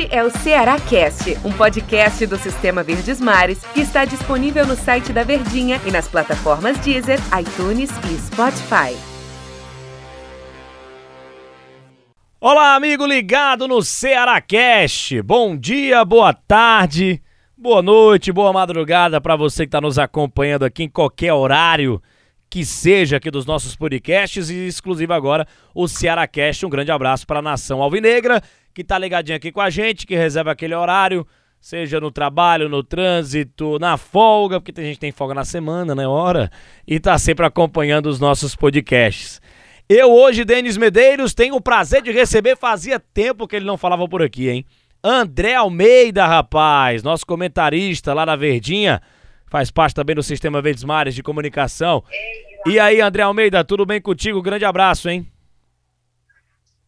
Este é o Ceará Cast, um podcast do Sistema Verdes Mares que está disponível no site da Verdinha e nas plataformas Deezer, iTunes e Spotify. Olá, amigo ligado no Ceará Cast. Bom dia, boa tarde, boa noite, boa madrugada para você que está nos acompanhando aqui em qualquer horário que seja aqui dos nossos podcasts e exclusivo agora o Ceará Cast. Um grande abraço para a nação alvinegra que tá ligadinho aqui com a gente, que reserva aquele horário, seja no trabalho, no trânsito, na folga, porque tem gente tem folga na semana, né, hora, e tá sempre acompanhando os nossos podcasts. Eu hoje, Denis Medeiros, tenho o prazer de receber, fazia tempo que ele não falava por aqui, hein? André Almeida, rapaz, nosso comentarista lá na Verdinha, faz parte também do Sistema Verdes Mares de Comunicação. E aí, André Almeida, tudo bem contigo? Grande abraço, hein?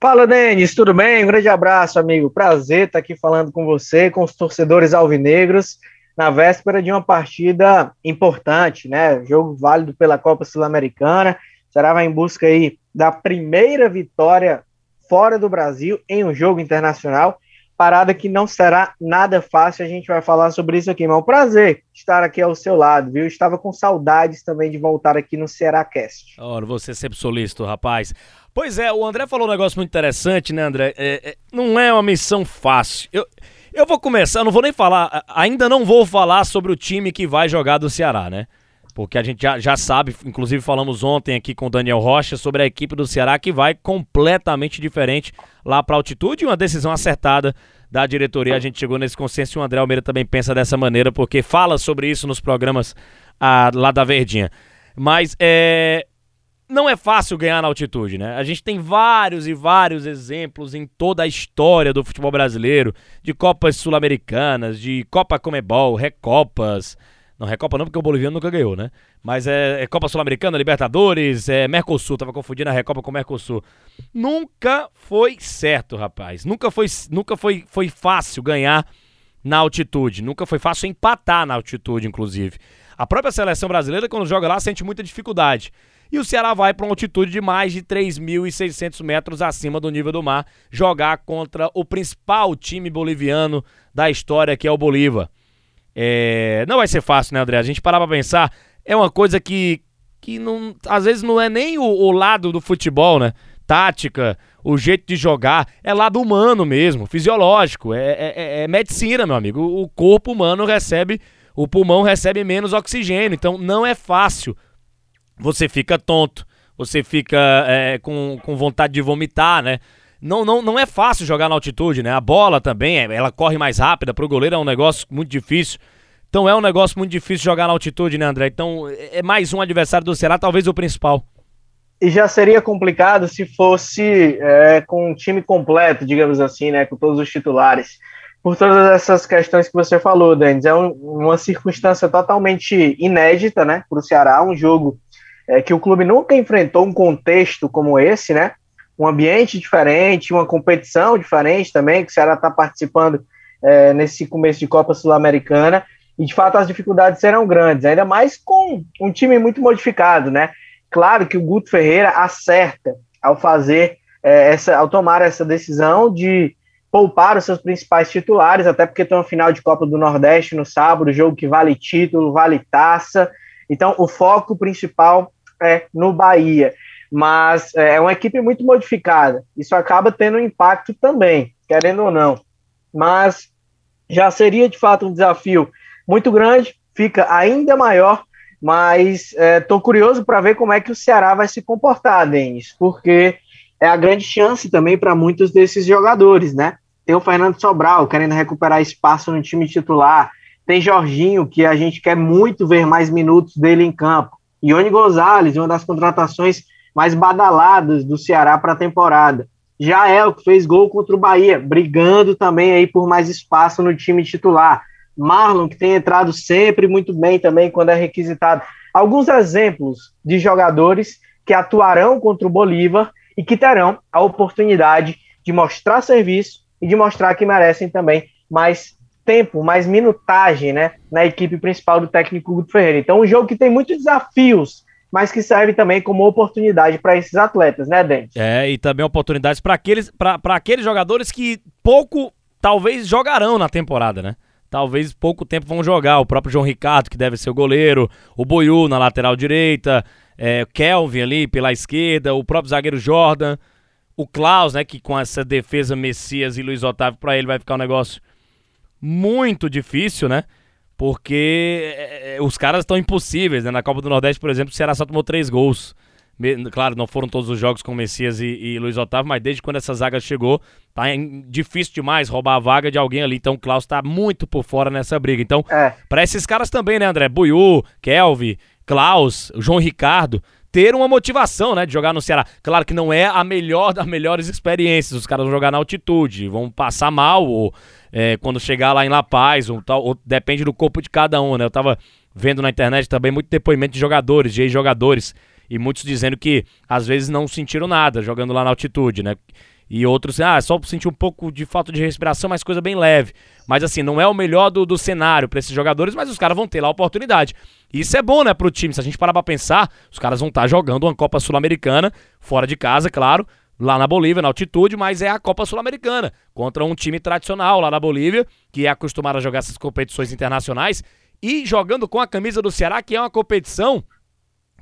Fala, Denis, tudo bem? Um grande abraço, amigo. Prazer estar aqui falando com você, com os torcedores alvinegros, na véspera de uma partida importante, né? Jogo válido pela Copa Sul-Americana. Será vai em busca aí da primeira vitória fora do Brasil em um jogo internacional parada que não será nada fácil, a gente vai falar sobre isso aqui, mas é um prazer estar aqui ao seu lado, viu? Estava com saudades também de voltar aqui no Ceará Cast. Ora, você é sempre solícito, rapaz. Pois é, o André falou um negócio muito interessante, né, André? É, é, não é uma missão fácil. Eu, eu vou começar, não vou nem falar, ainda não vou falar sobre o time que vai jogar do Ceará, né? porque a gente já, já sabe, inclusive falamos ontem aqui com o Daniel Rocha sobre a equipe do Ceará que vai completamente diferente lá para altitude, uma decisão acertada da diretoria. A gente chegou nesse consenso e o André Almeida também pensa dessa maneira, porque fala sobre isso nos programas ah, lá da Verdinha. Mas é, não é fácil ganhar na altitude, né? A gente tem vários e vários exemplos em toda a história do futebol brasileiro, de Copas Sul-Americanas, de Copa Comebol, Recopas, não, Recopa não, porque o boliviano nunca ganhou, né? Mas é, é Copa Sul-Americana, Libertadores, é Mercosul, tava confundindo a Recopa com o Mercosul. Nunca foi certo, rapaz. Nunca foi, nunca foi, foi fácil ganhar na altitude. Nunca foi fácil empatar na altitude, inclusive. A própria seleção brasileira, quando joga lá, sente muita dificuldade. E o Ceará vai para uma altitude de mais de 3.600 metros acima do nível do mar jogar contra o principal time boliviano da história, que é o Bolívar. É, não vai ser fácil, né, André? A gente parar pra pensar, é uma coisa que, que não, às vezes não é nem o, o lado do futebol, né? Tática, o jeito de jogar, é lado humano mesmo, fisiológico, é, é, é, é medicina, meu amigo. O corpo humano recebe, o pulmão recebe menos oxigênio, então não é fácil. Você fica tonto, você fica é, com, com vontade de vomitar, né? não, não, não é fácil jogar na altitude, né? A bola também, é, ela corre mais rápida, pro goleiro é um negócio muito difícil. Então é um negócio muito difícil jogar na altitude, né, André? Então é mais um adversário do Ceará, talvez o principal. E já seria complicado se fosse é, com um time completo, digamos assim, né? Com todos os titulares. Por todas essas questões que você falou, Denis. É um, uma circunstância totalmente inédita, né? Para o Ceará, um jogo é, que o clube nunca enfrentou um contexto como esse, né? um ambiente diferente, uma competição diferente também, que o Ceará está participando é, nesse começo de Copa Sul-Americana, e de fato as dificuldades serão grandes, ainda mais com um time muito modificado, né? Claro que o Guto Ferreira acerta ao fazer é, essa, ao tomar essa decisão de poupar os seus principais titulares, até porque tem uma final de Copa do Nordeste no sábado, jogo que vale título, vale taça. Então, o foco principal é no Bahia mas é, é uma equipe muito modificada. Isso acaba tendo um impacto também, querendo ou não. Mas já seria de fato um desafio muito grande, fica ainda maior, mas estou é, curioso para ver como é que o Ceará vai se comportar, Denis, porque é a grande chance também para muitos desses jogadores, né? Tem o Fernando Sobral querendo recuperar espaço no time titular, tem Jorginho, que a gente quer muito ver mais minutos dele em campo. Ione Gonzalez, uma das contratações mais badaladas do Ceará para a temporada. Já é que fez gol contra o Bahia, brigando também aí por mais espaço no time titular. Marlon, que tem entrado sempre muito bem também quando é requisitado. Alguns exemplos de jogadores que atuarão contra o Bolívar e que terão a oportunidade de mostrar serviço e de mostrar que merecem também mais tempo, mais minutagem né, na equipe principal do técnico Guto Ferreira. Então, um jogo que tem muitos desafios mas que serve também como oportunidade para esses atletas, né, Dente? É, e também oportunidades para aqueles, aqueles jogadores que pouco talvez jogarão na temporada, né? Talvez pouco tempo vão jogar. O próprio João Ricardo, que deve ser o goleiro, o Boiú na lateral direita, é, Kelvin ali pela esquerda, o próprio zagueiro Jordan, o Klaus, né? Que com essa defesa Messias e Luiz Otávio, para ele vai ficar um negócio muito difícil, né? Porque é, é os caras estão impossíveis, né? Na Copa do Nordeste, por exemplo, o Ceará só tomou três gols. Claro, não foram todos os jogos com Messias e, e Luiz Otávio, mas desde quando essa zaga chegou, tá difícil demais roubar a vaga de alguém ali. Então o Klaus tá muito por fora nessa briga. Então, é. para esses caras também, né, André? Buiu, Kelvin, Klaus, João Ricardo, ter uma motivação, né, de jogar no Ceará. Claro que não é a melhor das melhores experiências. Os caras vão jogar na altitude, vão passar mal ou é, quando chegar lá em La Paz, ou, tal, ou depende do corpo de cada um, né? Eu tava vendo na internet também muito depoimento de jogadores, de ex-jogadores e muitos dizendo que às vezes não sentiram nada jogando lá na altitude, né? E outros, ah, só sentir um pouco de falta de respiração, mas coisa bem leve. Mas assim, não é o melhor do, do cenário para esses jogadores, mas os caras vão ter lá a oportunidade. Isso é bom, né, pro time. Se a gente parar pra pensar, os caras vão estar tá jogando uma Copa Sul-Americana, fora de casa, claro, lá na Bolívia, na altitude, mas é a Copa Sul-Americana, contra um time tradicional lá na Bolívia, que é acostumado a jogar essas competições internacionais, e jogando com a camisa do Ceará, que é uma competição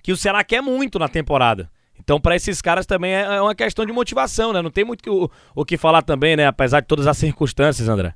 que o Ceará quer muito na temporada. Então, para esses caras também é, é uma questão de motivação, né? Não tem muito o, o que falar também, né? Apesar de todas as circunstâncias, André.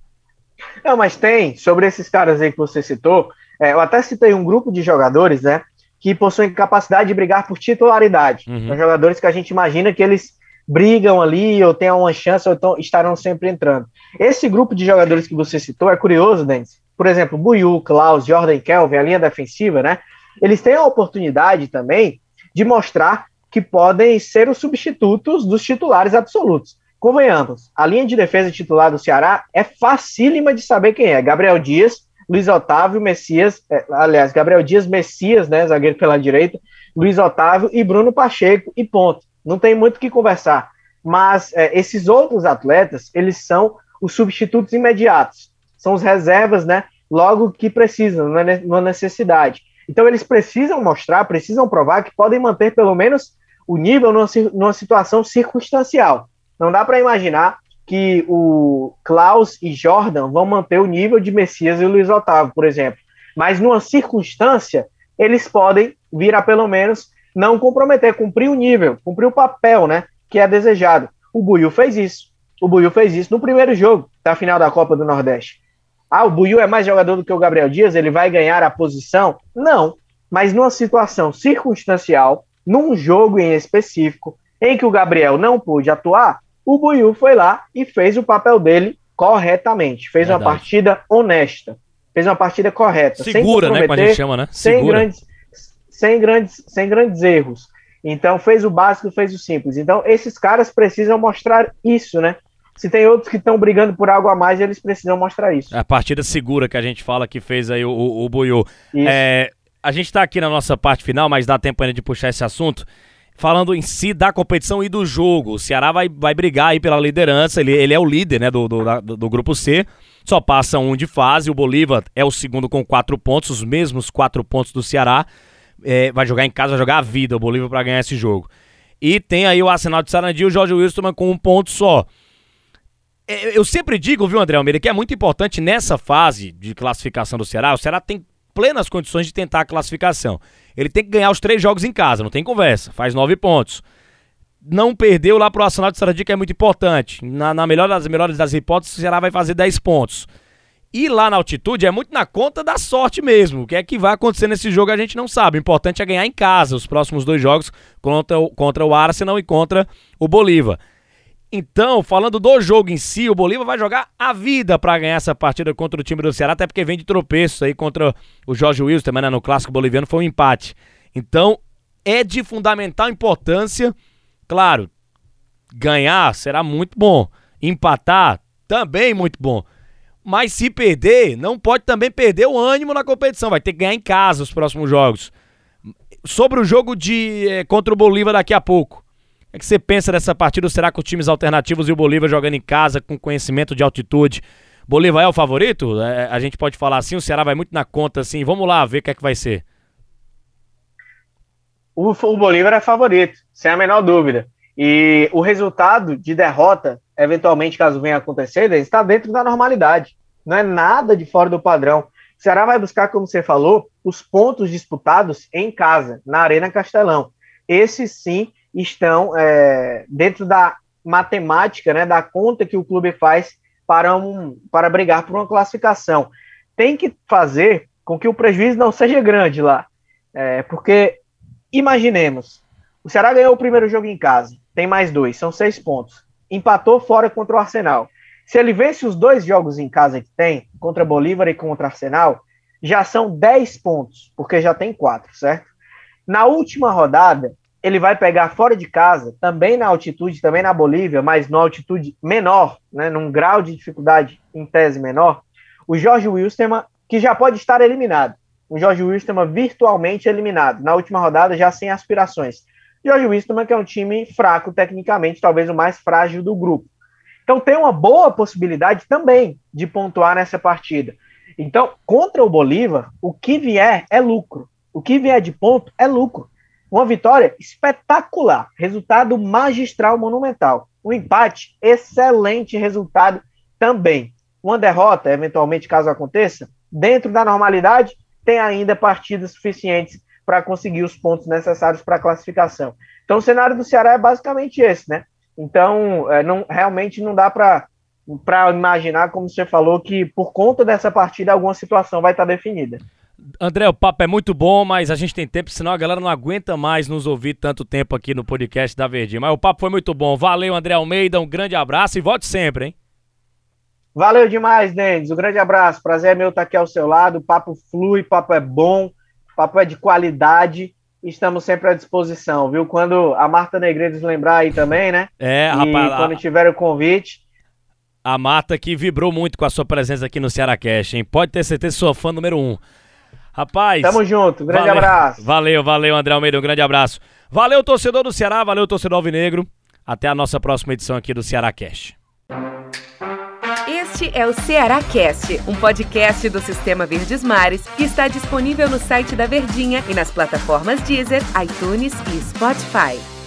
Não, mas tem, sobre esses caras aí que você citou, é, eu até citei um grupo de jogadores, né? Que possuem capacidade de brigar por titularidade. Uhum. São jogadores que a gente imagina que eles brigam ali, ou tenham uma chance, ou tão, estarão sempre entrando. Esse grupo de jogadores que você citou é curioso, Denis. Por exemplo, Buiu, Klaus, Jordan Kelvin, a linha defensiva, né? eles têm a oportunidade também de mostrar que podem ser os substitutos dos titulares absolutos. Convenhamos, a linha de defesa titular do Ceará é facílima de saber quem é. Gabriel Dias, Luiz Otávio, Messias, é, aliás, Gabriel Dias, Messias, né, zagueiro pela direita, Luiz Otávio e Bruno Pacheco, e ponto. Não tem muito o que conversar. Mas é, esses outros atletas, eles são os substitutos imediatos. São os reservas, né, logo que precisam, numa necessidade. Então eles precisam mostrar, precisam provar que podem manter pelo menos o nível numa, numa situação circunstancial. Não dá para imaginar que o Klaus e Jordan vão manter o nível de Messias e Luiz Otávio, por exemplo. Mas numa circunstância, eles podem vir a pelo menos não comprometer, cumprir o nível, cumprir o papel, né, que é desejado. O Buiu fez isso. O Buiu fez isso no primeiro jogo da final da Copa do Nordeste. Ah, o Buiu é mais jogador do que o Gabriel Dias, ele vai ganhar a posição? Não. Mas numa situação circunstancial, num jogo em específico, em que o Gabriel não pôde atuar, o Buiu foi lá e fez o papel dele corretamente. Fez Verdade. uma partida honesta. Fez uma partida correta. Segura, né? Como a gente chama, né? Segura. Sem grandes, sem, grandes, sem grandes erros. Então fez o básico, fez o simples. Então esses caras precisam mostrar isso, né? Se tem outros que estão brigando por algo a mais, eles precisam mostrar isso. A partida segura que a gente fala que fez aí o, o, o Buiu. É, a gente está aqui na nossa parte final, mas dá tempo ainda de puxar esse assunto. Falando em si da competição e do jogo. O Ceará vai, vai brigar aí pela liderança. Ele, ele é o líder né, do, do, do, do grupo C. Só passa um de fase. O Bolívar é o segundo com quatro pontos, os mesmos quatro pontos do Ceará. É, vai jogar em casa, vai jogar a vida o Bolívar para ganhar esse jogo. E tem aí o Arsenal de Sarandi e o Jorge Wilson com um ponto só. É, eu sempre digo, viu, André Almeida, que é muito importante nessa fase de classificação do Ceará. O Ceará tem plenas condições de tentar a classificação. Ele tem que ganhar os três jogos em casa, não tem conversa. Faz nove pontos. Não perdeu lá pro Arsenal de Sarandi, que é muito importante. Na, na melhor das melhores das hipóteses, o Ceará vai fazer 10 pontos. E lá na altitude é muito na conta da sorte mesmo. O que é que vai acontecer nesse jogo a gente não sabe. O importante é ganhar em casa os próximos dois jogos contra contra o Arsenal e contra o Bolívar. Então, falando do jogo em si, o Bolívar vai jogar a vida para ganhar essa partida contra o time do Ceará, até porque vem de tropeço aí contra o Jorge Wilson, também né, no clássico boliviano foi um empate. Então, é de fundamental importância, claro, ganhar será muito bom, empatar também muito bom. Mas se perder, não pode também perder o ânimo na competição, vai ter que ganhar em casa os próximos jogos. Sobre o jogo de é, contra o Bolívar daqui a pouco. O é que você pensa dessa partida? Será que os times alternativos e o Bolívar jogando em casa com conhecimento de altitude? Bolívar é o favorito? É, a gente pode falar assim, o Ceará vai muito na conta assim. Vamos lá ver o que é que vai ser. O, o Bolívar é favorito, sem a menor dúvida. E o resultado de derrota, eventualmente, caso venha acontecer, está dentro da normalidade. Não é nada de fora do padrão. O Ceará vai buscar, como você falou, os pontos disputados em casa, na Arena Castelão. Esses sim estão é, dentro da matemática, né, da conta que o clube faz para, um, para brigar por uma classificação. Tem que fazer com que o prejuízo não seja grande lá. É, porque, imaginemos, o Ceará ganhou o primeiro jogo em casa, tem mais dois, são seis pontos. Empatou fora contra o Arsenal. Se ele vence os dois jogos em casa que tem, contra Bolívar e contra Arsenal, já são dez pontos, porque já tem quatro, certo? Na última rodada, ele vai pegar fora de casa, também na altitude, também na Bolívia, mas numa altitude menor, né, num grau de dificuldade em tese menor, o Jorge Wilstermann, que já pode estar eliminado. O Jorge Wilstermann virtualmente eliminado, na última rodada já sem aspirações. Jorge Wilstermann, que é um time fraco tecnicamente, talvez o mais frágil do grupo. Então tem uma boa possibilidade também de pontuar nessa partida. Então, contra o Bolívar, o que vier é lucro. O que vier de ponto é lucro. Uma vitória espetacular, resultado magistral monumental. Um empate, excelente resultado também. Uma derrota, eventualmente, caso aconteça, dentro da normalidade, tem ainda partidas suficientes para conseguir os pontos necessários para a classificação. Então, o cenário do Ceará é basicamente esse, né? Então, é, não, realmente não dá para imaginar, como você falou, que por conta dessa partida alguma situação vai estar definida. André, o papo é muito bom, mas a gente tem tempo, senão a galera não aguenta mais nos ouvir tanto tempo aqui no podcast da Verdinha. Mas o papo foi muito bom. Valeu, André Almeida, um grande abraço e volte sempre, hein? Valeu demais, Denis. Um grande abraço. Prazer é meu estar aqui ao seu lado. O papo flui, o papo é bom, o papo é de qualidade. Estamos sempre à disposição, viu? Quando a Marta Negreiros lembrar aí também, né? É, rapaz. E quando tiver o convite. A Marta que vibrou muito com a sua presença aqui no Ceará Cash, hein? Pode ter certeza que sou fã número um. Rapaz. Tamo junto, grande valeu, abraço. Valeu, valeu, André Almeida, um grande abraço. Valeu, torcedor do Ceará, valeu, torcedor Alvinegro. Até a nossa próxima edição aqui do Ceará Cast. Este é o Ceará Cast, um podcast do Sistema Verdes Mares que está disponível no site da Verdinha e nas plataformas Deezer, iTunes e Spotify.